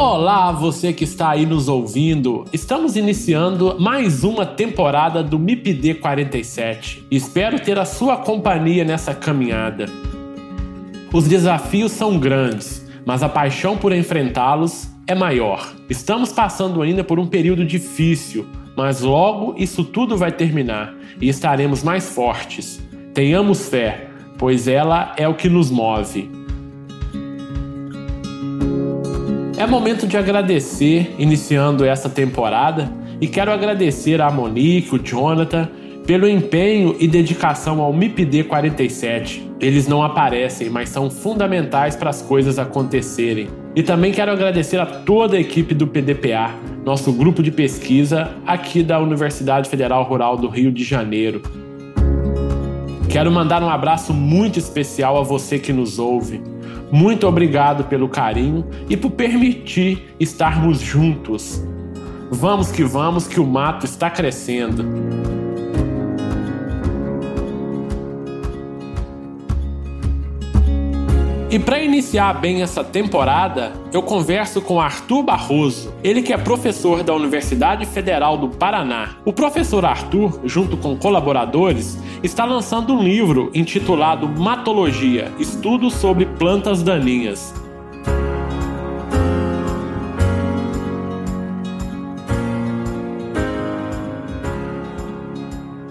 Olá, você que está aí nos ouvindo. Estamos iniciando mais uma temporada do MIPD 47. Espero ter a sua companhia nessa caminhada. Os desafios são grandes, mas a paixão por enfrentá-los é maior. Estamos passando ainda por um período difícil, mas logo isso tudo vai terminar e estaremos mais fortes. Tenhamos fé, pois ela é o que nos move. Momento de agradecer, iniciando essa temporada, e quero agradecer a Monique, o Jonathan, pelo empenho e dedicação ao MIPD 47. Eles não aparecem, mas são fundamentais para as coisas acontecerem. E também quero agradecer a toda a equipe do PDPA, nosso grupo de pesquisa aqui da Universidade Federal Rural do Rio de Janeiro. Quero mandar um abraço muito especial a você que nos ouve. Muito obrigado pelo carinho e por permitir estarmos juntos. Vamos que vamos, que o mato está crescendo. E para iniciar bem essa temporada, eu converso com Arthur Barroso, ele que é professor da Universidade Federal do Paraná. O professor Arthur, junto com colaboradores, está lançando um livro intitulado Matologia Estudos sobre Plantas Daninhas.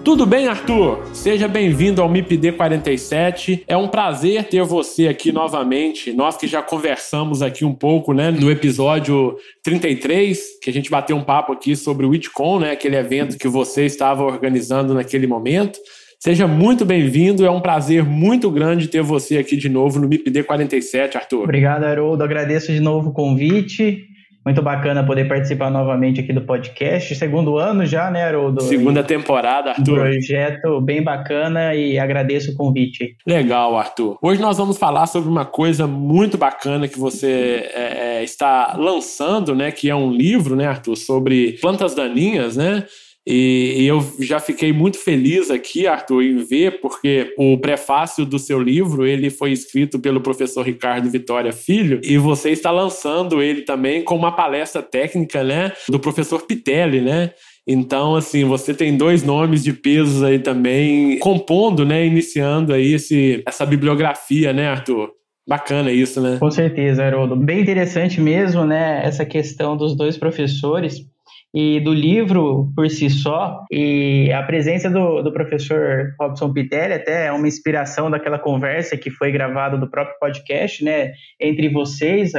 Tudo bem, Arthur? Seja bem-vindo ao MIPD 47. É um prazer ter você aqui novamente. Nós que já conversamos aqui um pouco, né, no episódio 33, que a gente bateu um papo aqui sobre o WitCon, né, aquele evento que você estava organizando naquele momento. Seja muito bem-vindo, é um prazer muito grande ter você aqui de novo no MIPD 47, Arthur. Obrigado, Haroldo. Agradeço de novo o convite. Muito bacana poder participar novamente aqui do podcast. Segundo ano já, né, Haroldo? Segunda temporada, Arthur. Um projeto bem bacana e agradeço o convite. Legal, Arthur. Hoje nós vamos falar sobre uma coisa muito bacana que você é, é está lançando, né? Que é um livro, né, Arthur, sobre plantas daninhas, né? E, e, eu já fiquei muito feliz aqui, Arthur, em ver, porque o prefácio do seu livro ele foi escrito pelo professor Ricardo Vitória Filho, e você está lançando ele também com uma palestra técnica, né, do professor Pitelli, né? Então, assim, você tem dois nomes de pesos aí também, compondo, né, iniciando aí esse, essa bibliografia, né, Arthur? Bacana isso, né? Com certeza, Haroldo. Bem interessante mesmo, né, essa questão dos dois professores e do livro por si só, e a presença do, do professor Robson Pitelli até é uma inspiração daquela conversa que foi gravada do próprio podcast, né, entre vocês,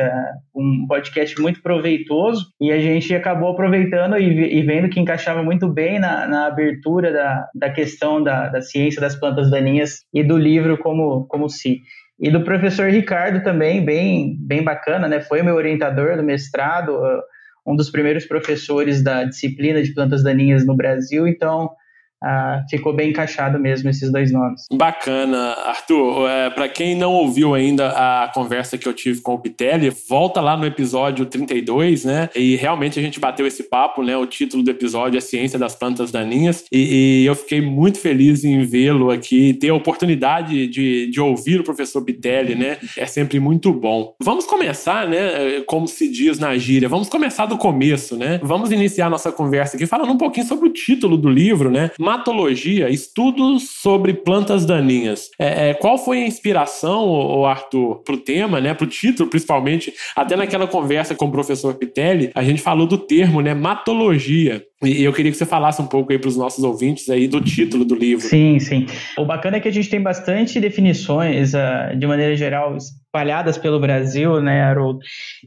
um podcast muito proveitoso, e a gente acabou aproveitando e, e vendo que encaixava muito bem na, na abertura da, da questão da, da ciência das plantas daninhas e do livro como, como si. E do professor Ricardo também, bem, bem bacana, né? Foi meu orientador do mestrado, um dos primeiros professores da disciplina de plantas daninhas no Brasil, então ah, ficou bem encaixado mesmo esses dois nomes. Bacana, Arthur. É, Para quem não ouviu ainda a conversa que eu tive com o Pitelli, volta lá no episódio 32, né? E realmente a gente bateu esse papo, né? O título do episódio é Ciência das Plantas Daninhas. E, e eu fiquei muito feliz em vê-lo aqui, ter a oportunidade de, de ouvir o professor Pitelli, né? É sempre muito bom. Vamos começar, né? Como se diz na gíria, vamos começar do começo, né? Vamos iniciar nossa conversa aqui falando um pouquinho sobre o título do livro, né? Matologia, estudos sobre plantas daninhas. É, é, qual foi a inspiração, o Arthur, para o tema, né, para o título, principalmente? Até naquela conversa com o professor Pitelli, a gente falou do termo, né, matologia. E eu queria que você falasse um pouco aí para os nossos ouvintes aí do título do livro. Sim, sim. O bacana é que a gente tem bastante definições, uh, de maneira geral, espalhadas pelo Brasil, né, Haroldo?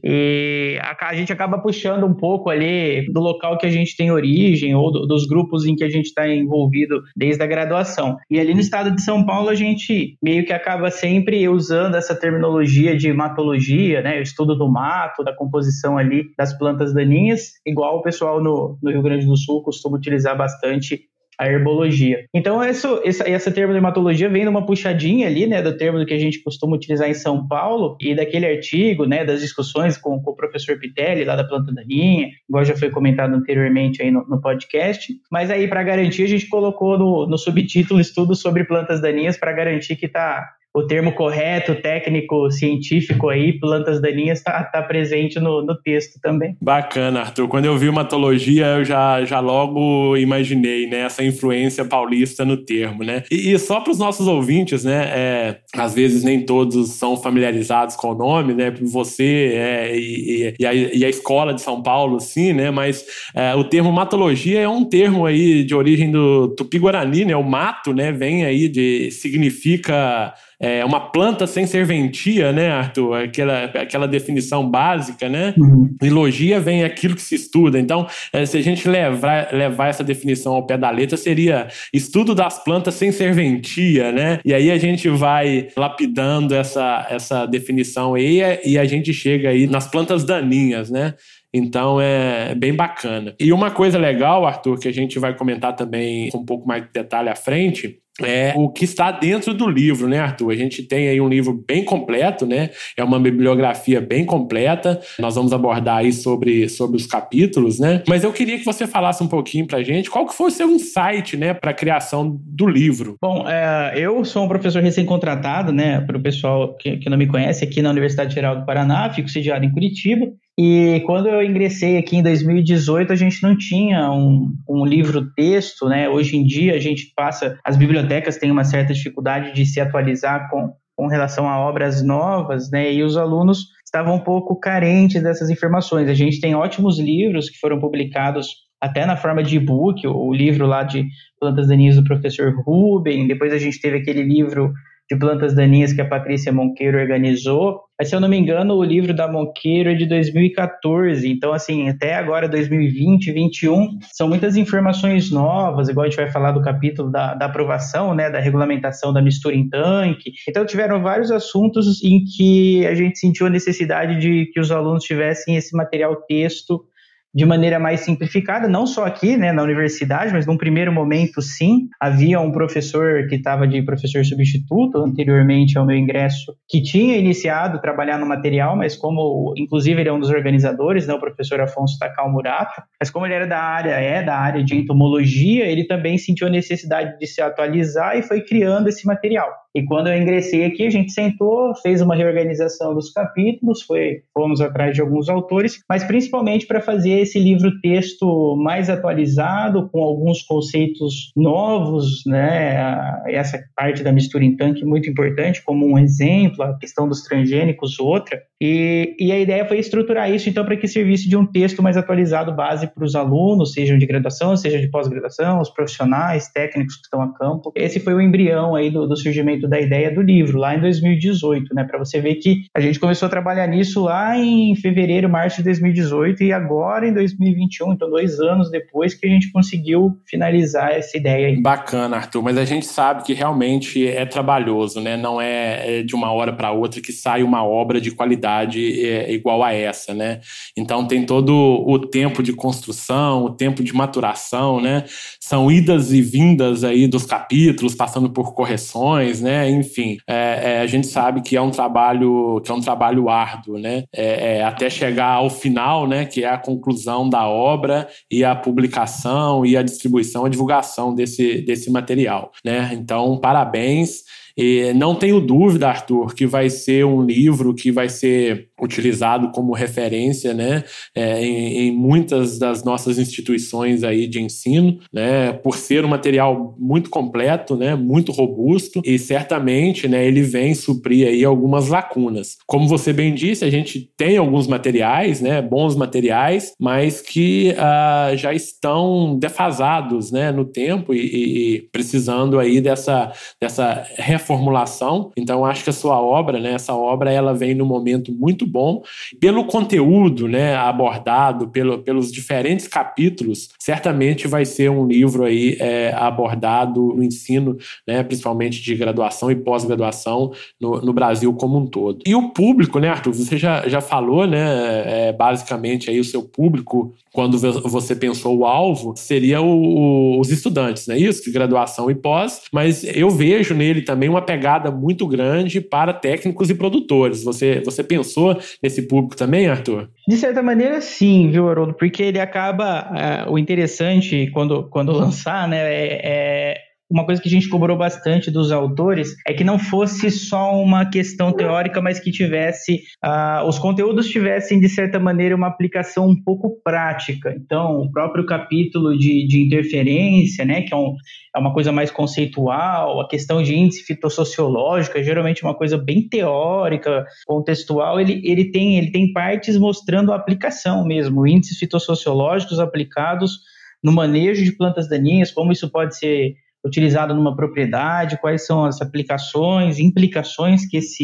E a, a, gente acaba puxando um pouco ali do local que a gente tem origem ou do, dos grupos em que a gente está envolvido desde a graduação. E ali no estado de São Paulo a gente meio que acaba sempre usando essa terminologia de matologia, né, o estudo do mato, da composição ali das plantas daninhas, igual o pessoal no, no Rio Grande do Sul costuma utilizar bastante a herbologia. Então, isso, essa, essa termo de hematologia vem numa puxadinha ali, né, do termo que a gente costuma utilizar em São Paulo e daquele artigo, né, das discussões com, com o professor Pitelli, lá da planta daninha, igual já foi comentado anteriormente aí no, no podcast. Mas aí, para garantir, a gente colocou no, no subtítulo estudo sobre plantas daninhas para garantir que está o termo correto, técnico, científico aí, plantas daninhas, está tá presente no, no texto também. Bacana, Arthur. Quando eu vi hematologia, eu já, já logo imaginei né, essa influência paulista no termo. Né? E, e só para os nossos ouvintes, né, é, às vezes nem todos são familiarizados com o nome, né? Você é, e, e, a, e, a, escola de São Paulo, sim, né? Mas é, o termo matologia é um termo aí de origem do tupi-guarani, né? O mato, né? Vem aí de... significa é, uma planta sem serventia, né, Arthur? Aquela, aquela definição básica, né? Uhum. E logia vem aquilo que se estuda. Então, é, se a gente levar, levar essa definição ao pé da letra, seria estudo das plantas sem serventia, né? E aí a gente vai lapidando essa, essa definição aí e a gente chega aí nas plantas daninhas, né? Então é bem bacana. E uma coisa legal, Arthur, que a gente vai comentar também com um pouco mais de detalhe à frente, é o que está dentro do livro, né, Arthur? A gente tem aí um livro bem completo, né? É uma bibliografia bem completa. Nós vamos abordar aí sobre, sobre os capítulos, né? Mas eu queria que você falasse um pouquinho pra gente qual que foi o seu insight, né, para a criação do livro. Bom, é, eu sou um professor recém-contratado, né, para o pessoal que, que não me conhece, aqui na Universidade Geral do Paraná, fico sediado em Curitiba. E quando eu ingressei aqui em 2018, a gente não tinha um, um livro-texto, né? Hoje em dia a gente passa, as bibliotecas têm uma certa dificuldade de se atualizar com, com relação a obras novas, né? E os alunos estavam um pouco carentes dessas informações. A gente tem ótimos livros que foram publicados até na forma de e-book, o livro lá de Plantas Daninhas do professor Ruben, depois a gente teve aquele livro de plantas daninhas que a Patrícia Monqueiro organizou. Mas, se eu não me engano, o livro da Monqueiro é de 2014. Então, assim, até agora, 2020, 2021, são muitas informações novas, igual a gente vai falar do capítulo da, da aprovação, né, da regulamentação da mistura em tanque. Então, tiveram vários assuntos em que a gente sentiu a necessidade de que os alunos tivessem esse material texto de maneira mais simplificada, não só aqui, né, na universidade, mas num primeiro momento, sim. Havia um professor que estava de professor substituto anteriormente ao meu ingresso, que tinha iniciado trabalhar no material, mas como, inclusive, ele é um dos organizadores, né, o professor Afonso Takao Murata, mas como ele era da área, é da área de entomologia, ele também sentiu a necessidade de se atualizar e foi criando esse material. E quando eu ingressei aqui, a gente sentou, fez uma reorganização dos capítulos, foi, fomos atrás de alguns autores, mas principalmente para fazer esse livro-texto mais atualizado, com alguns conceitos novos, né? Essa parte da mistura em tanque muito importante, como um exemplo, a questão dos transgênicos, outra. E, e a ideia foi estruturar isso, então, para que servisse de um texto mais atualizado, base para os alunos, sejam de graduação, seja de pós-graduação, os profissionais, técnicos que estão a campo. Esse foi o embrião aí do, do surgimento da ideia do livro, lá em 2018, né? Para você ver que a gente começou a trabalhar nisso lá em fevereiro, março de 2018 e agora em 2021, então dois anos depois que a gente conseguiu finalizar essa ideia aí. Bacana, Arthur, mas a gente sabe que realmente é trabalhoso, né? Não é, é de uma hora para outra que sai uma obra de qualidade é, igual a essa, né? Então tem todo o tempo de construção, o tempo de maturação, né? São idas e vindas aí dos capítulos, passando por correções, né? Né? Enfim, é, é, a gente sabe que é um trabalho que é um trabalho árduo, né? É, é, até chegar ao final, né? Que é a conclusão da obra e a publicação e a distribuição, a divulgação desse, desse material, né? Então, parabéns. E não tenho dúvida, Arthur, que vai ser um livro que vai ser utilizado como referência, né, é, em, em, muitas das nossas instituições aí de ensino, né, por ser um material muito completo, né, muito robusto e certamente, né, ele vem suprir aí algumas lacunas. Como você bem disse, a gente tem alguns materiais, né, bons materiais, mas que uh, já estão defasados, né, no tempo e, e precisando aí dessa dessa reformulação. Então, acho que a sua obra, né, essa obra, ela vem no momento muito bom. Pelo conteúdo né, abordado, pelo, pelos diferentes capítulos, certamente vai ser um livro aí é, abordado no ensino, né, principalmente de graduação e pós-graduação no, no, Brasil como um todo. E o público, né, Arthur? Você já, já falou, né, é, basicamente aí o seu público, quando você pensou o alvo, seria o, o, os estudantes, né? Isso, de graduação e pós, mas eu vejo nele também uma pegada muito grande para técnicos e produtores. Você, você pensou nesse público também, Arthur? De certa maneira, sim, viu, Haroldo? Porque ele acaba. É, o interessante quando, quando lançar, né, é, é uma coisa que a gente cobrou bastante dos autores é que não fosse só uma questão teórica, mas que tivesse uh, os conteúdos tivessem de certa maneira uma aplicação um pouco prática. Então, o próprio capítulo de, de interferência, né, que é, um, é uma coisa mais conceitual, a questão de índice fitossociológico, é geralmente uma coisa bem teórica, contextual, ele, ele, tem, ele tem partes mostrando a aplicação mesmo, índices fitossociológicos aplicados no manejo de plantas daninhas, como isso pode ser utilizado numa propriedade, quais são as aplicações, implicações que esse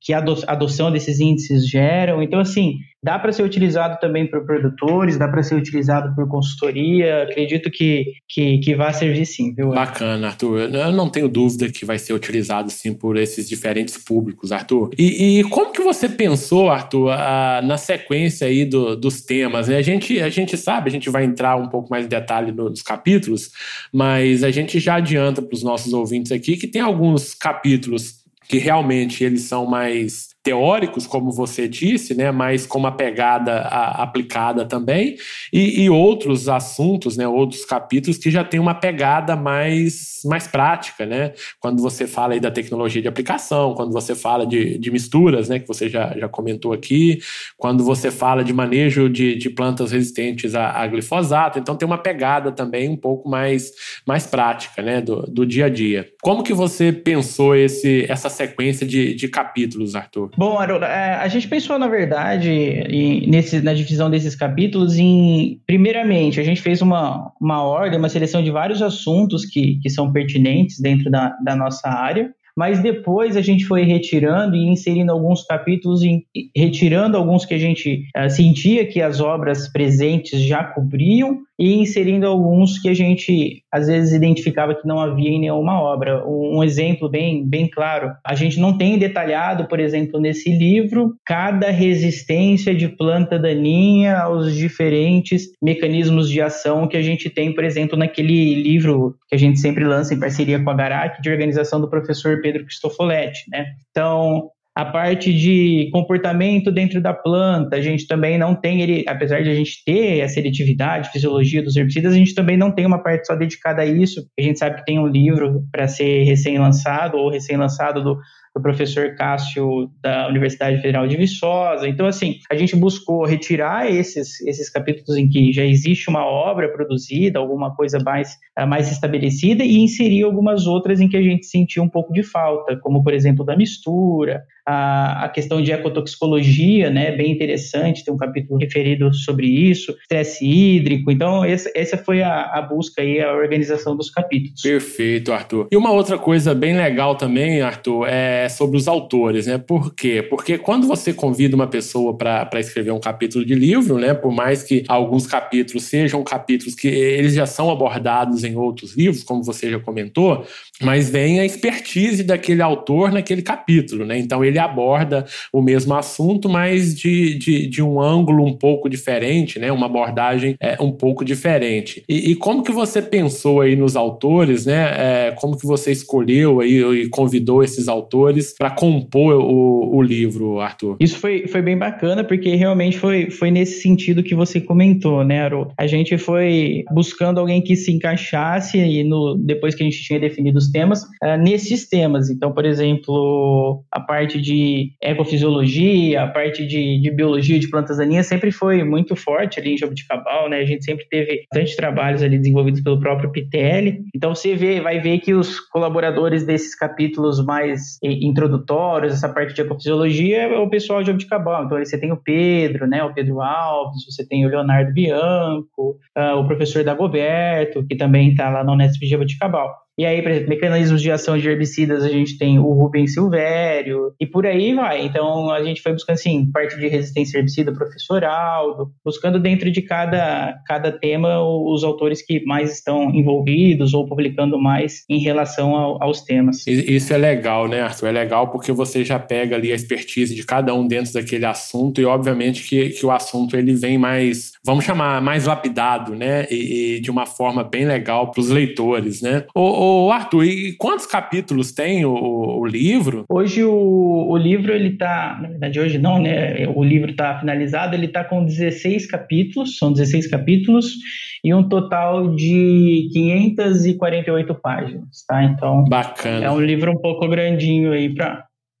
que a adoção desses índices geram. Então, assim, dá para ser utilizado também por produtores, dá para ser utilizado por consultoria. Acredito que, que, que vai servir sim, viu? Bacana, Arthur. Eu não tenho dúvida que vai ser utilizado sim por esses diferentes públicos, Arthur. E, e como que você pensou, Arthur, a, na sequência aí do, dos temas? Né? A, gente, a gente sabe, a gente vai entrar um pouco mais em detalhe nos capítulos, mas a gente já adianta para os nossos ouvintes aqui que tem alguns capítulos que realmente eles são mais teóricos, como você disse, né, mas com uma pegada a, aplicada também, e, e, outros assuntos, né, outros capítulos que já tem uma pegada mais, mais prática, né, quando você fala aí da tecnologia de aplicação, quando você fala de, de misturas, né, que você já, já comentou aqui, quando você fala de manejo de, de plantas resistentes a, a glifosato, então tem uma pegada também um pouco mais, mais prática, né, do, do dia a dia. Como que você pensou esse, essa sequência de, de capítulos, Arthur? Bom, Haroldo, é, a gente pensou, na verdade, em, nesse, na divisão desses capítulos em, primeiramente, a gente fez uma, uma ordem, uma seleção de vários assuntos que, que são pertinentes dentro da, da nossa área mas depois a gente foi retirando e inserindo alguns capítulos, em, retirando alguns que a gente uh, sentia que as obras presentes já cobriam e inserindo alguns que a gente às vezes identificava que não havia em nenhuma obra. Um exemplo bem, bem claro, a gente não tem detalhado, por exemplo, nesse livro, cada resistência de planta daninha aos diferentes mecanismos de ação que a gente tem, por exemplo, naquele livro que a gente sempre lança em parceria com a Garac, de organização do professor Pedro Cristofoletti, né? Então, a parte de comportamento dentro da planta, a gente também não tem ele, apesar de a gente ter a seletividade, fisiologia dos herbicidas, a gente também não tem uma parte só dedicada a isso. A gente sabe que tem um livro para ser recém-lançado ou recém-lançado do do professor Cássio da Universidade Federal de Viçosa. Então, assim, a gente buscou retirar esses, esses capítulos em que já existe uma obra produzida, alguma coisa mais, eh, mais estabelecida, e inserir algumas outras em que a gente sentiu um pouco de falta, como, por exemplo, da mistura, a, a questão de ecotoxicologia, né, bem interessante, tem um capítulo referido sobre isso, estresse hídrico. Então, essa, essa foi a, a busca e a organização dos capítulos. Perfeito, Arthur. E uma outra coisa bem legal também, Arthur, é sobre os autores, né? Por quê? Porque quando você convida uma pessoa para escrever um capítulo de livro, né, por mais que alguns capítulos sejam capítulos que eles já são abordados em outros livros, como você já comentou, mas vem a expertise daquele autor naquele capítulo, né? Então ele aborda o mesmo assunto, mas de, de, de um ângulo um pouco diferente, né? Uma abordagem é, um pouco diferente. E, e, como que você pensou aí nos autores, né? É, como que você escolheu aí e convidou esses autores para compor o, o livro, Arthur? Isso foi, foi bem bacana, porque realmente foi, foi nesse sentido que você comentou, né, Aru? A gente foi buscando alguém que se encaixasse e no, depois que a gente tinha definido os temas, uh, nesses temas. Então, por exemplo, a parte de ecofisiologia, a parte de, de biologia de plantas daninhas sempre foi muito forte ali em Jabuticabal, né? A gente sempre teve bastante trabalhos ali desenvolvidos pelo próprio PTL. Então, você vê, vai ver que os colaboradores desses capítulos mais introdutórios, essa parte de ecofisiologia, é o pessoal de Jabuticabal. Então, aí você tem o Pedro, né? O Pedro Alves, você tem o Leonardo Bianco, uh, o professor Dagoberto, que também está lá na Unesp de Jabuticabal. E aí, por exemplo, mecanismos de ação de herbicidas, a gente tem o Rubens Silvério, e por aí vai. Então, a gente foi buscando, assim, parte de resistência herbicida, professor Aldo, buscando dentro de cada, cada tema os autores que mais estão envolvidos ou publicando mais em relação ao, aos temas. Isso é legal, né, Arthur? É legal porque você já pega ali a expertise de cada um dentro daquele assunto e, obviamente, que, que o assunto ele vem mais, vamos chamar, mais lapidado, né? E, e de uma forma bem legal para os leitores, né? O, Ô, Arthur, e quantos capítulos tem o, o livro? Hoje o, o livro, ele tá, na verdade hoje não, né, o livro está finalizado, ele está com 16 capítulos, são 16 capítulos, e um total de 548 páginas, tá? Então, Bacana. é um livro um pouco grandinho aí,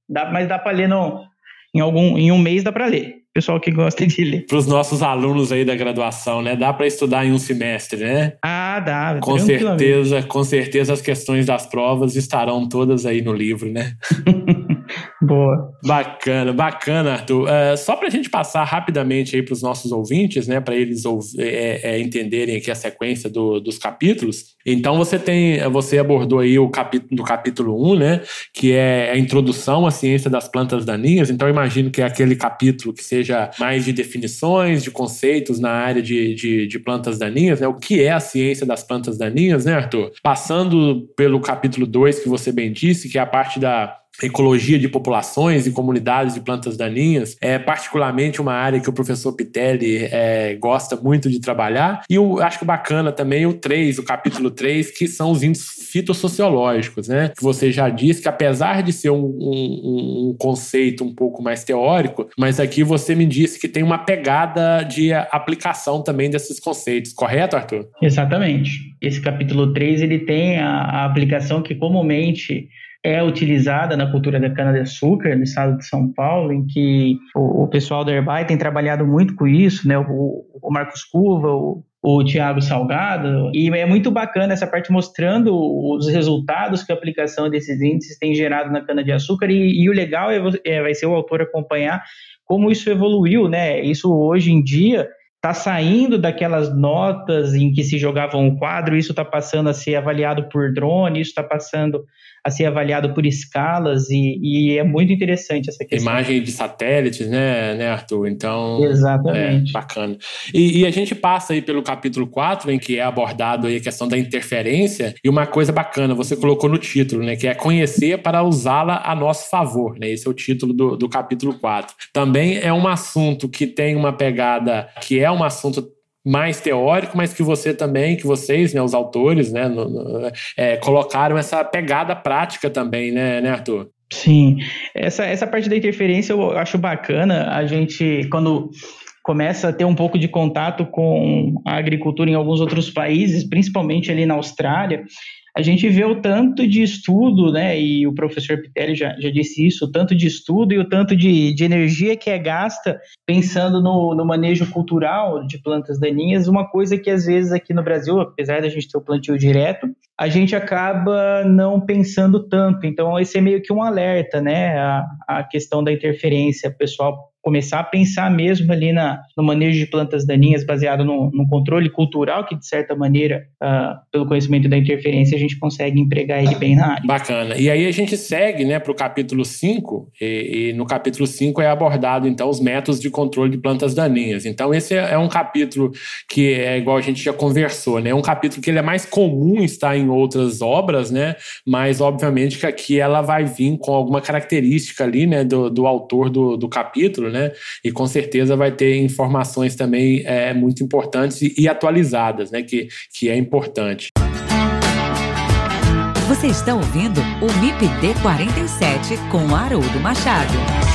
dá, mas dá para ler no, em, algum, em um mês, dá para ler pessoal que gosta de ler. Para os nossos alunos aí da graduação, né? Dá para estudar em um semestre, né? Ah, dá. Com certeza, com certeza as questões das provas estarão todas aí no livro, né? Boa. Bacana, bacana, Arthur. Uh, só para a gente passar rapidamente aí para os nossos ouvintes, né, para eles é, é, entenderem aqui a sequência do, dos capítulos. Então você tem, você abordou aí o capítulo do capítulo 1, né, que é a introdução à ciência das plantas daninhas. Então imagino que é aquele capítulo que seja mais de definições, de conceitos na área de, de, de plantas daninhas, né, o que é a ciência das plantas daninhas, né, Arthur? Passando pelo capítulo 2 que você bem disse, que é a parte da ecologia de populações e comunidades de plantas daninhas, é particularmente uma área que o professor Pitelli é, gosta muito de trabalhar. E eu acho bacana também o 3, o capítulo 3, que são os índices fitossociológicos, né? Que você já disse que apesar de ser um, um, um conceito um pouco mais teórico, mas aqui você me disse que tem uma pegada de aplicação também desses conceitos, correto, Arthur? Exatamente. Esse capítulo 3, ele tem a, a aplicação que comumente é utilizada na cultura da cana-de-açúcar no estado de São Paulo, em que o, o pessoal da Herbay tem trabalhado muito com isso, né? O, o Marcos Curva, o, o Tiago Salgado, e é muito bacana essa parte mostrando os resultados que a aplicação desses índices tem gerado na cana-de-açúcar, e, e, o legal é, é, vai ser o autor acompanhar como isso evoluiu, né? Isso hoje em dia está saindo daquelas notas em que se jogava um quadro, isso está passando a ser avaliado por drone, isso está passando a ser avaliado por escalas e, e, é muito interessante essa questão. Imagem de satélites, né, né Arthur? Então, Exatamente. É, bacana. E, e, a gente passa aí pelo capítulo 4, em que é abordado aí a questão da interferência, e uma coisa bacana, você colocou no título, né, que é conhecer para usá-la a nosso favor, né? Esse é o título do, do capítulo 4. Também é um assunto que tem uma pegada, que é um assunto mais teórico, mas que você também, que vocês, né, os autores, né, no, no, é, colocaram essa pegada prática também, né, né, Arthur? Sim, essa, essa parte da interferência eu acho bacana, a gente, quando começa a ter um pouco de contato com a agricultura em alguns outros países, principalmente ali na Austrália, a gente vê o tanto de estudo, né, e o professor Pitelli já, já disse isso, o tanto de estudo e o tanto de, de energia que é gasta pensando no, no manejo cultural de plantas daninhas, uma coisa que às vezes aqui no Brasil, apesar da gente ter o plantio direto, a gente acaba não pensando tanto. Então, esse é meio que um alerta, né, a, a questão da interferência. O pessoal começar a pensar mesmo ali na, no manejo de plantas daninhas baseado no, no controle cultural, que de certa maneira, uh, pelo conhecimento da interferência, a gente consegue empregar ele bem na área. Bacana. E aí a gente segue né, para o capítulo 5, e, e, no capítulo 5 é abordado então os métodos de controle de plantas daninhas. Então esse é, é um capítulo que é igual a gente já conversou, né? É um capítulo que ele é mais comum estar em outras obras, né? Mas obviamente que aqui ela vai vir com alguma característica ali, né, do, do autor do, do capítulo, né? E com certeza vai ter informações também é, muito importantes e, e atualizadas, né? Que, que é importante. Você está ouvindo o MIPD 47 com Haroldo Machado.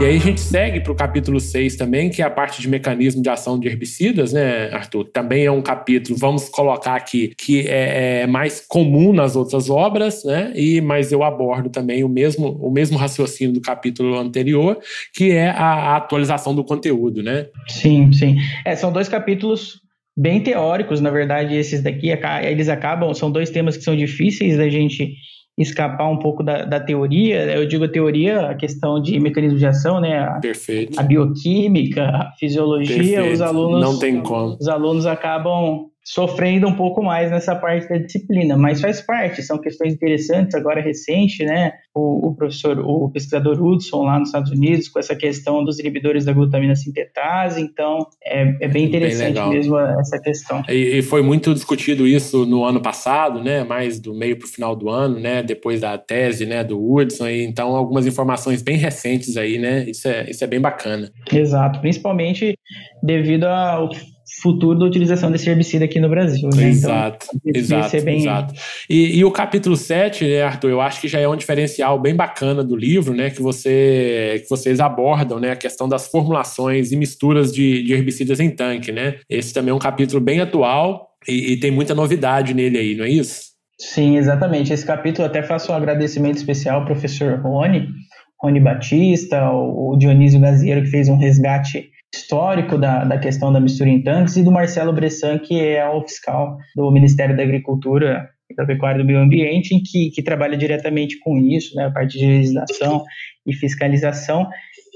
E aí a gente segue para o capítulo 6 também, que é a parte de mecanismo de ação de herbicidas, né, Arthur? Também é um capítulo, vamos colocar aqui, que é, é mais comum nas outras obras, né? E, mas eu abordo também o mesmo, o mesmo raciocínio do capítulo anterior, que é a, a atualização do conteúdo, né? Sim, sim. É, são dois capítulos bem teóricos, na verdade, esses daqui, eles acabam, são dois temas que são difíceis da gente escapar um pouco da, da teoria, eu digo a teoria, a questão de mecanismo de ação, né? A, Perfeito. A bioquímica, a fisiologia, Perfeito. os alunos. Não tem como. Os alunos acabam sofrendo um pouco mais nessa parte da disciplina, mas faz parte, são questões interessantes, agora recente, né, o, o, professor, o pesquisador Hudson lá nos Estados Unidos, com essa questão dos inibidores da glutamina sintetase, então é, é bem interessante bem mesmo essa questão. E, e, foi muito discutido isso no ano passado, né, mais do meio para o final do ano, né, depois da tese, né, do Hudson, e então algumas informações bem recentes aí, né, isso é, isso é bem bacana. Exato, principalmente devido ao futuro da utilização desse herbicida aqui no Brasil. Né? Exato, então, exato, bem... exato. E, e, o capítulo 7, né, Arthur, eu acho que já é um diferencial bem bacana do livro, né, que, você, que vocês abordam, né, a questão das formulações e misturas de, de herbicidas em tanque, né? Esse também é um capítulo bem atual e, e tem muita novidade nele aí, não é isso? Sim, exatamente. Esse capítulo até faço um agradecimento especial ao professor Rony, Rony Batista, o Dionísio Gaziero, que fez um resgate histórico da, da questão da mistura em tanques, e do Marcelo Bressan, que é o fiscal do Ministério da Agricultura da Pecuária e do Meio Ambiente, que, que trabalha diretamente com isso, né, a parte de legislação e fiscalização.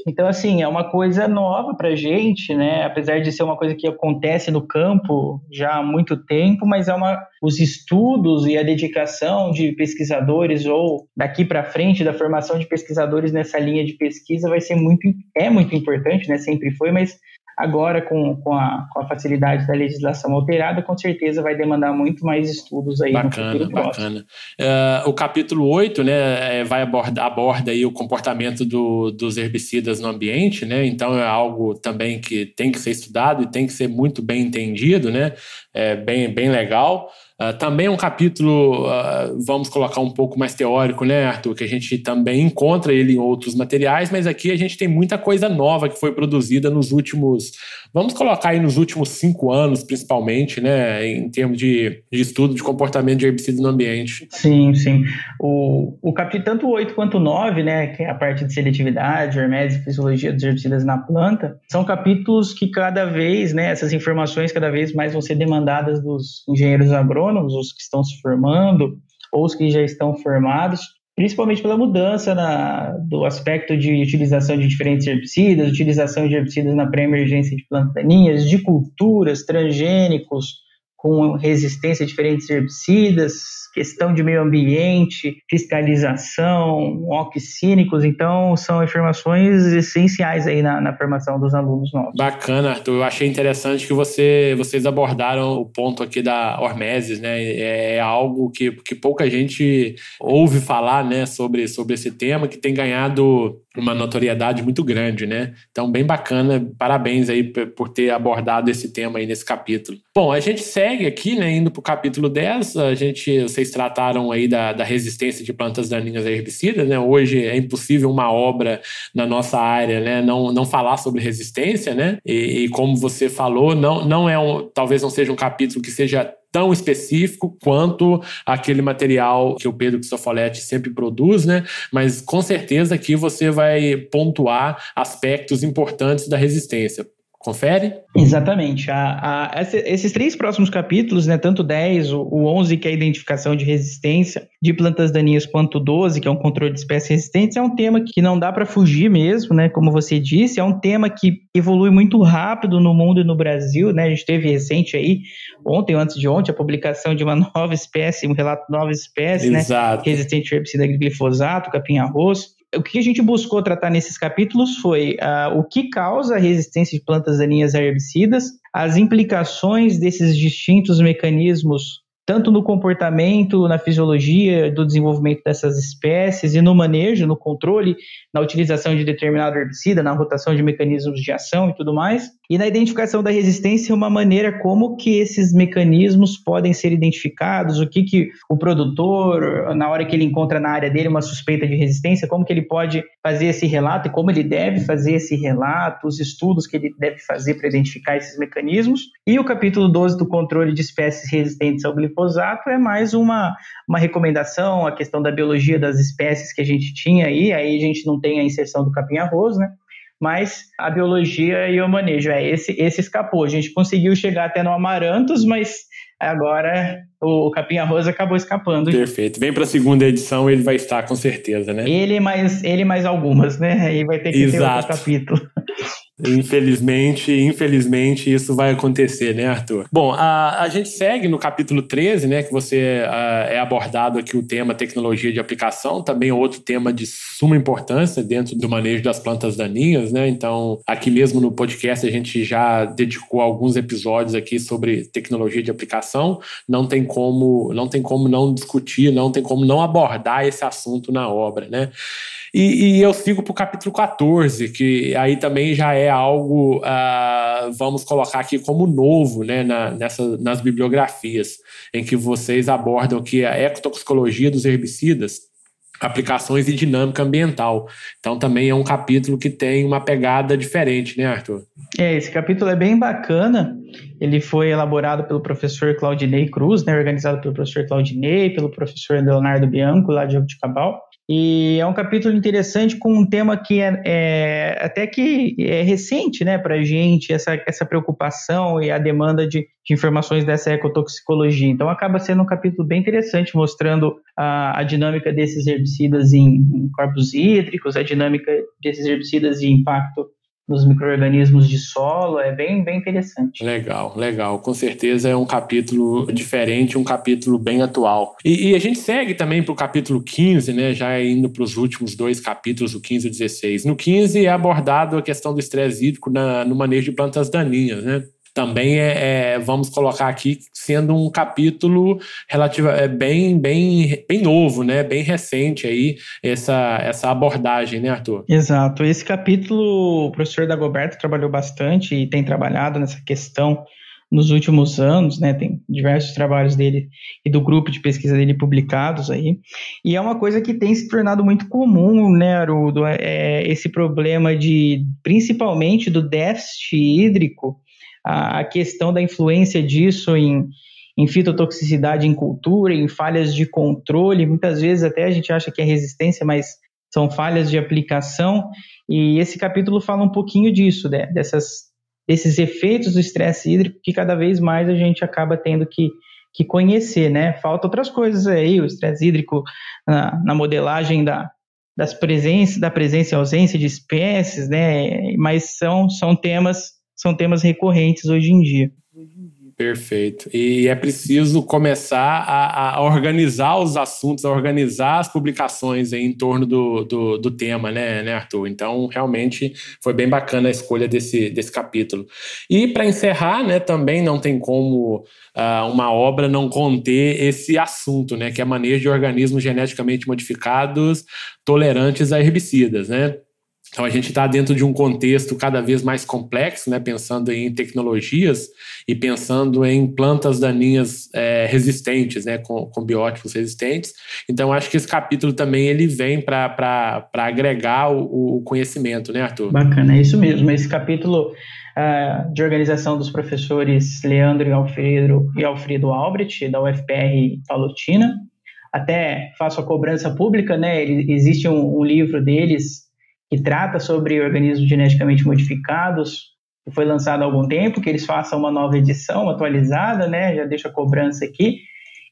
Então, assim, é uma coisa nova para gente, né? Apesar de ser uma coisa que acontece no campo já há muito tempo, mas é uma os estudos e a dedicação de pesquisadores ou daqui para frente da formação de pesquisadores nessa linha de pesquisa vai ser muito é muito importante, né? Sempre foi, mas Agora, com, com, a, com a facilidade da legislação alterada, com certeza vai demandar muito mais estudos aí bacana, no futuro Bacana, uh, O capítulo 8 né, é, vai abordar aborda aí o comportamento do, dos herbicidas no ambiente, né? Então é algo também que tem que ser estudado e tem que ser muito bem entendido, né? É bem, bem legal. Uh, também é um capítulo, uh, vamos colocar um pouco mais teórico, né, Arthur? Que a gente também encontra ele em outros materiais, mas aqui a gente tem muita coisa nova que foi produzida nos últimos, vamos colocar aí nos últimos cinco anos, principalmente, né, em termos de, de estudo de comportamento de herbicida no ambiente. Sim, sim. O, o capítulo, tanto 8 quanto 9, né, que é a parte de seletividade, hermese e fisiologia dos herbicidas na planta, são capítulos que cada vez, né, essas informações cada vez mais vão ser demandadas dos engenheiros agrônomos autônomos, os que estão se formando ou os que já estão formados, principalmente pela mudança na, do aspecto de utilização de diferentes herbicidas, utilização de herbicidas na pré-emergência de plantas daninhas, de culturas, transgênicos com resistência a diferentes herbicidas, questão de meio ambiente, fiscalização, oxínicos, então são informações essenciais aí na, na, formação dos alunos novos. Bacana, Arthur. Eu achei interessante que você, vocês abordaram o ponto aqui da hormeses, né? É, é algo que, que pouca gente ouve falar, né, sobre, sobre esse tema, que tem ganhado uma notoriedade muito grande, né? Então, bem bacana, parabéns aí por ter abordado esse tema aí nesse capítulo. Bom, a gente segue aqui, né, indo para o capítulo 10, a gente, vocês trataram aí da, da resistência de plantas daninhas a herbicidas, né? Hoje é impossível uma obra na nossa área, né, não, não falar sobre resistência, né? E, e como você falou, não, não é um, talvez não seja um capítulo que seja tão específico quanto aquele material que o Pedro Cristofoletti sempre produz, né? Mas com certeza aqui você vai pontuar aspectos importantes da resistência. Confere? Exatamente. A, a, esses três próximos capítulos, né, tanto 10, o, o 11, que é a identificação de resistência de plantas daninhas, quanto o 12, que é um controle de espécies resistentes, é um tema que não dá para fugir mesmo, né, como você disse, é um tema que evolui muito rápido no mundo e no Brasil, né, a gente teve recente aí, ontem ou antes de ontem, a publicação de uma nova espécie, um relato de nova espécie, Exato. né, resistente ao herbicida glifosato, capim-arroz, o que a gente buscou tratar nesses capítulos foi uh, o que causa a resistência de plantas daninhas a herbicidas, as implicações desses distintos mecanismos tanto no comportamento, na fisiologia do desenvolvimento dessas espécies e no manejo, no controle, na utilização de determinado herbicida, na rotação de mecanismos de ação e tudo mais. E na identificação da resistência, uma maneira como que esses mecanismos podem ser identificados, o que, que o produtor, na hora que ele encontra na área dele uma suspeita de resistência, como que ele pode fazer esse relato e como ele deve fazer esse relato, os estudos que ele deve fazer para identificar esses mecanismos. E o capítulo 12 do controle de espécies resistentes ao glifosato é mais uma, uma recomendação, a questão da biologia das espécies que a gente tinha aí, aí a gente não tem a inserção do capim-arroz, né? mas a biologia e o manejo. É, esse, esse escapou. A gente conseguiu chegar até no Amarantos, mas agora o Capinha Rosa acabou escapando. Perfeito. Vem para a segunda edição, ele vai estar com certeza, né? Ele mais, ele mais algumas, né? Aí vai ter que Exato. ter outro capítulo. Infelizmente, infelizmente, isso vai acontecer, né, Arthur? Bom, a, a gente segue no capítulo 13, né, que você a, é abordado aqui o tema tecnologia de aplicação, também outro tema de suma importância dentro do manejo das plantas daninhas, né? Então, aqui mesmo no podcast a gente já dedicou alguns episódios aqui sobre tecnologia de aplicação. Não tem como, não tem como não discutir, não tem como não abordar esse assunto na obra, né? E, e eu sigo para o capítulo 14, que aí também já é algo, uh, vamos colocar aqui como novo né, na, nessa, nas bibliografias, em que vocês abordam que a ecotoxicologia dos herbicidas aplicações e dinâmica ambiental. Então também é um capítulo que tem uma pegada diferente, né, Arthur? É, esse capítulo é bem bacana. Ele foi elaborado pelo professor Claudinei Cruz, né, organizado pelo professor Claudinei, pelo professor Leonardo Bianco, lá de Jabuticabal. E é um capítulo interessante com um tema que é, é até que é recente né, para a gente, essa, essa preocupação e a demanda de, de, informações dessa ecotoxicologia. Então acaba sendo um capítulo bem interessante, mostrando a, a dinâmica desses herbicidas em, em corpos hídricos, a dinâmica desses herbicidas de impacto nos micro-organismos de solo, é bem, bem interessante. Legal, legal. Com certeza é um capítulo diferente, um capítulo bem atual. E, e a gente segue também para o capítulo 15, né, já indo para os últimos dois capítulos, o 15 e o 16. No 15 é abordado a questão do estresse hídrico na, no manejo de plantas daninhas, né? Também é, é, vamos colocar aqui sendo um capítulo relativo é bem bem bem novo né bem recente aí essa essa abordagem né Arthur exato esse capítulo o professor Dagoberto trabalhou bastante e tem trabalhado nessa questão nos últimos anos, né? Tem diversos trabalhos dele e do grupo de pesquisa dele publicados aí. E é uma coisa que tem se tornado muito comum, né, Arudo? É, é esse problema de, principalmente do déficit hídrico, a, questão da influência disso em, em fitotoxicidade em cultura, em falhas de controle. Muitas vezes até a gente acha que é resistência, mas são falhas de aplicação. E esse capítulo fala um pouquinho disso, né? dessas, desses efeitos do estresse hídrico que cada vez mais a gente acaba tendo que, que conhecer, né? Falta outras coisas aí, o estresse hídrico na, na modelagem da, das presenças, da presença e ausência de espécies, né? Mas são, são temas são temas recorrentes hoje em dia. Perfeito. E é preciso começar a, a, organizar os assuntos, a organizar as publicações em torno do, do, do, tema, né, né, Arthur? Então, realmente foi bem bacana a escolha desse, desse capítulo. E para encerrar, né, também não tem como uh, uma obra não conter esse assunto, né, que é manejo de organismos geneticamente modificados tolerantes a herbicidas, né? Então a gente está dentro de um contexto cada vez mais complexo, né, pensando em tecnologias e pensando em plantas daninhas é, resistentes, né, com, com, biótipos resistentes. Então acho que esse capítulo também ele vem para agregar o, o, conhecimento, né, Arthur? Bacana, é isso mesmo. Esse capítulo uh, de organização dos professores Leandro e Alfredo, e Alfredo Albrecht, da UFPR Palotina. Até faço a cobrança pública, né? Existe um, um livro deles que trata sobre organismos geneticamente modificados, que foi lançado há algum tempo, que eles façam uma nova edição atualizada, né? Já deixo a cobrança aqui.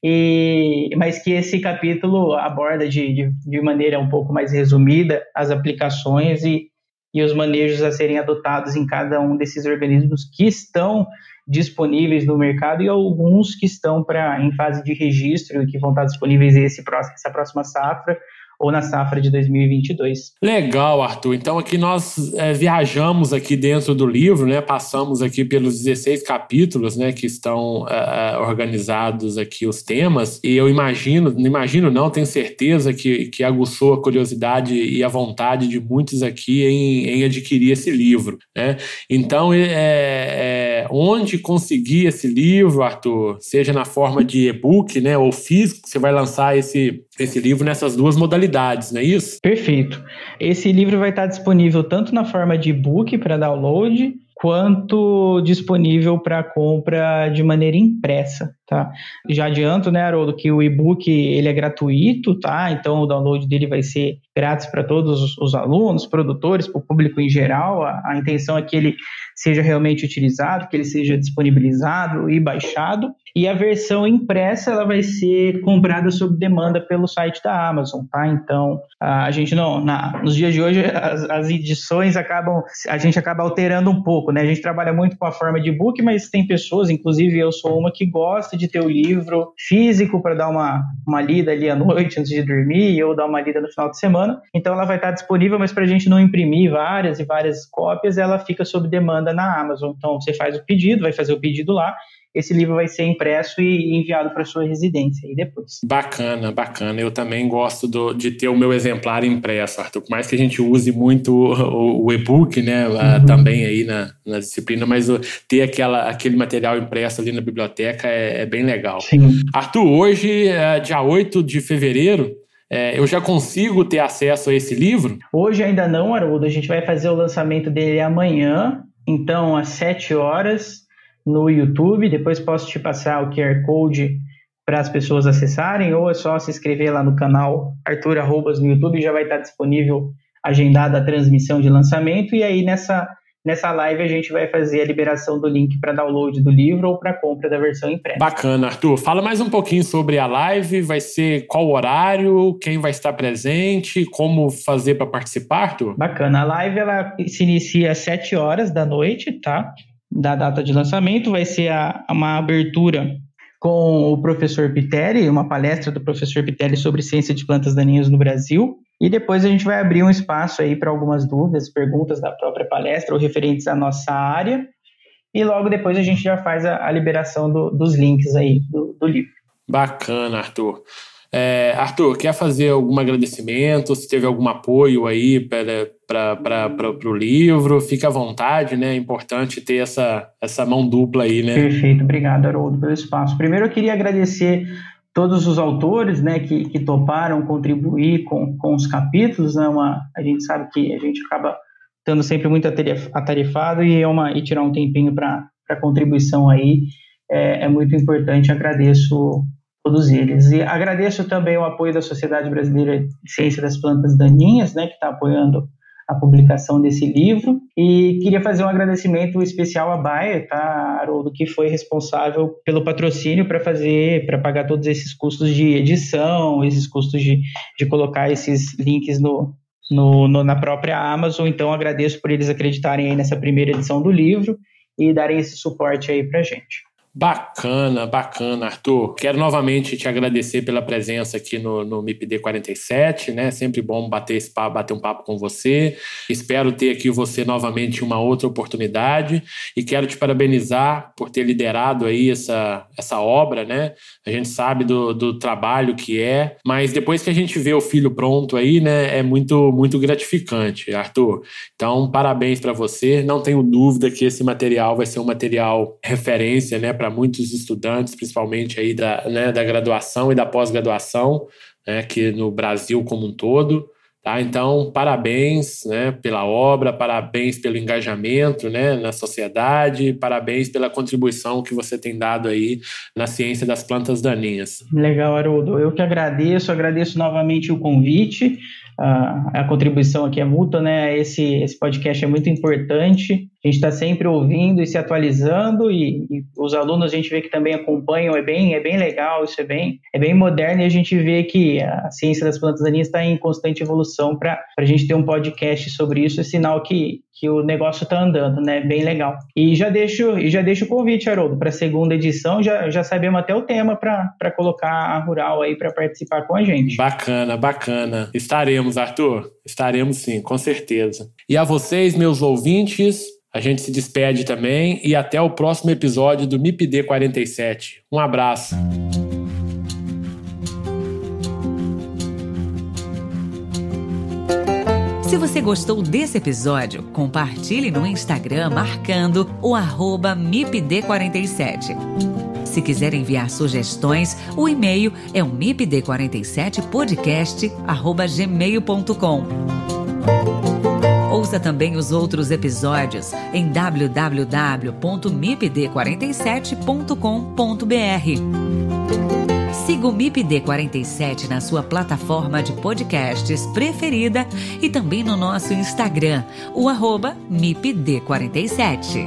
E, mas que esse capítulo aborda de, de, de maneira um pouco mais resumida as aplicações e, e os manejos a serem adotados em cada um desses organismos que estão disponíveis no mercado e alguns que estão para em fase de registro e que vão estar disponíveis esse, essa próxima safra ou na safra de 2022. Legal, Arthur. Então aqui nós é, viajamos aqui dentro do livro, né? Passamos aqui pelos 16 capítulos, né? Que estão é, é, organizados aqui os temas e eu imagino, não imagino não, tenho certeza que, que aguçou a curiosidade e a vontade de muitos aqui em, em adquirir esse livro, né? Então, é, onde conseguir esse livro, Arthur, seja na forma de e-book, né? Ou físico, você vai lançar esse, esse livro nessas duas modalidades, não é isso? Perfeito. Esse livro vai estar disponível tanto na forma de e-book para download, quanto disponível para compra de maneira impressa, tá? Já adianto, né, Haroldo, que o e-book ele é gratuito, tá? Então o download dele vai ser grátis para todos os alunos, produtores, para o público em geral. A, a intenção é que ele seja realmente utilizado, que ele seja disponibilizado e baixado. E a versão impressa ela vai ser comprada sob demanda pelo site da Amazon, tá? Então a gente não, na, nos dias de hoje as, as, edições acabam, a gente acaba alterando um pouco, né? A gente trabalha muito com a forma de book, mas tem pessoas, inclusive eu sou uma que gosta de ter o livro físico para dar uma, uma lida ali à noite antes de dormir ou dar uma lida no final de semana. Então ela vai estar disponível, mas para a gente não imprimir várias e várias cópias, ela fica sob demanda na Amazon. Então você faz o pedido, vai fazer o pedido lá esse livro vai ser impresso e enviado para sua residência aí depois. Bacana, bacana. Eu também gosto do, de ter o meu exemplar impresso, Arthur. Por mais que a gente use muito o, o e-book, né, uhum. também aí na, na disciplina, mas ter aquela, aquele material impresso ali na biblioteca é, é bem legal. Sim. Arthur, hoje, é dia 8 de fevereiro, é, eu já consigo ter acesso a esse livro? Hoje ainda não, Haroldo. A gente vai fazer o lançamento dele amanhã, então às 7 horas no YouTube. Depois posso te passar o QR Code para as pessoas acessarem, ou é só se inscrever lá no canal Arthur Arrobas no YouTube, já vai estar disponível agendada a transmissão de lançamento, e aí nessa, nessa live a gente vai fazer a liberação do link para download do livro ou para compra da versão impressa. Bacana, Arthur. Fala mais um pouquinho sobre a live, vai ser qual horário, quem vai estar presente, como fazer para participar, Arthur? Bacana. A live ela se inicia às 7 horas da noite, tá? da data de lançamento, vai ser a, uma abertura com o professor Pitelli, uma palestra do professor Pitelli sobre ciência de plantas daninhas no Brasil. E depois a gente vai abrir um espaço aí para algumas dúvidas, perguntas da própria palestra ou referentes à nossa área. E logo depois a gente já faz a, a liberação do, dos links aí do, do livro. Bacana, Arthur. É, Arthur, quer fazer algum agradecimento? Se teve algum apoio aí para o livro, fica à vontade, né? É importante ter essa, essa mão dupla aí, né? Perfeito, obrigado, Haroldo, pelo espaço. Primeiro eu queria agradecer todos os autores né, que, que toparam contribuir com, com os capítulos. Né, uma, a gente sabe que a gente acaba estando sempre muito atarefado e, é uma, e tirar um tempinho para contribuição aí é, é muito importante. Agradeço todos eles. E agradeço também o apoio da Sociedade Brasileira de Ciência das Plantas Daninhas, né, que está apoiando a publicação desse livro. E queria fazer um agradecimento especial à Bayer, tá, Haroldo, que foi responsável pelo patrocínio para fazer, para pagar todos esses custos de edição, esses custos de, de colocar esses links no, no, no, na própria Amazon. Então, agradeço por eles acreditarem aí nessa primeira edição do livro e darem esse suporte aí para gente. Bacana, bacana, Arthur. Quero novamente te agradecer pela presença aqui no, no MIPD 47, né? Sempre bom bater, esse papo, bater um papo com você. Espero ter aqui você novamente uma outra oportunidade e quero te parabenizar por ter liderado aí essa, essa obra, né? A gente sabe do, do trabalho que é, mas depois que a gente vê o filho pronto aí, né? É muito, muito gratificante, Arthur. Então, parabéns para você. Não tenho dúvida que esse material vai ser um material referência, né? Para muitos estudantes, principalmente aí da, né, da graduação e da pós-graduação, né, que no Brasil como um todo. Tá? Então, parabéns né, pela obra, parabéns pelo engajamento né, na sociedade, parabéns pela contribuição que você tem dado aí na ciência das plantas daninhas. Legal, Haroldo. Eu que agradeço, agradeço novamente o convite. A, contribuição aqui é mútua, né? Esse, esse podcast é muito importante. A gente está sempre ouvindo e se atualizando e, e, os alunos a gente vê que também acompanham, é bem, é bem legal, isso é bem, é bem moderno e a gente vê que a ciência das plantas daninhas está em constante evolução para a gente ter um podcast sobre isso, é sinal que, que o negócio está andando, né? Bem legal. E já deixo, e já deixo o convite, Haroldo, para a segunda edição, já, já sabemos até o tema para colocar a Rural aí para participar com a gente. Bacana, bacana. Estaremos, Arthur? Estaremos sim, com certeza. E a vocês, meus ouvintes, a gente se despede também e até o próximo episódio do MIPD 47. Um abraço. Se você gostou desse episódio, compartilhe no Instagram marcando o MIPD47. Se quiser enviar sugestões, o e-mail é o mipd47podcast@gmail.com. Ouça também os outros episódios em www.mipd47.com.br. Siga o MIPD 47 na sua plataforma de podcasts preferida e também no nosso Instagram, o arroba MIPD 47.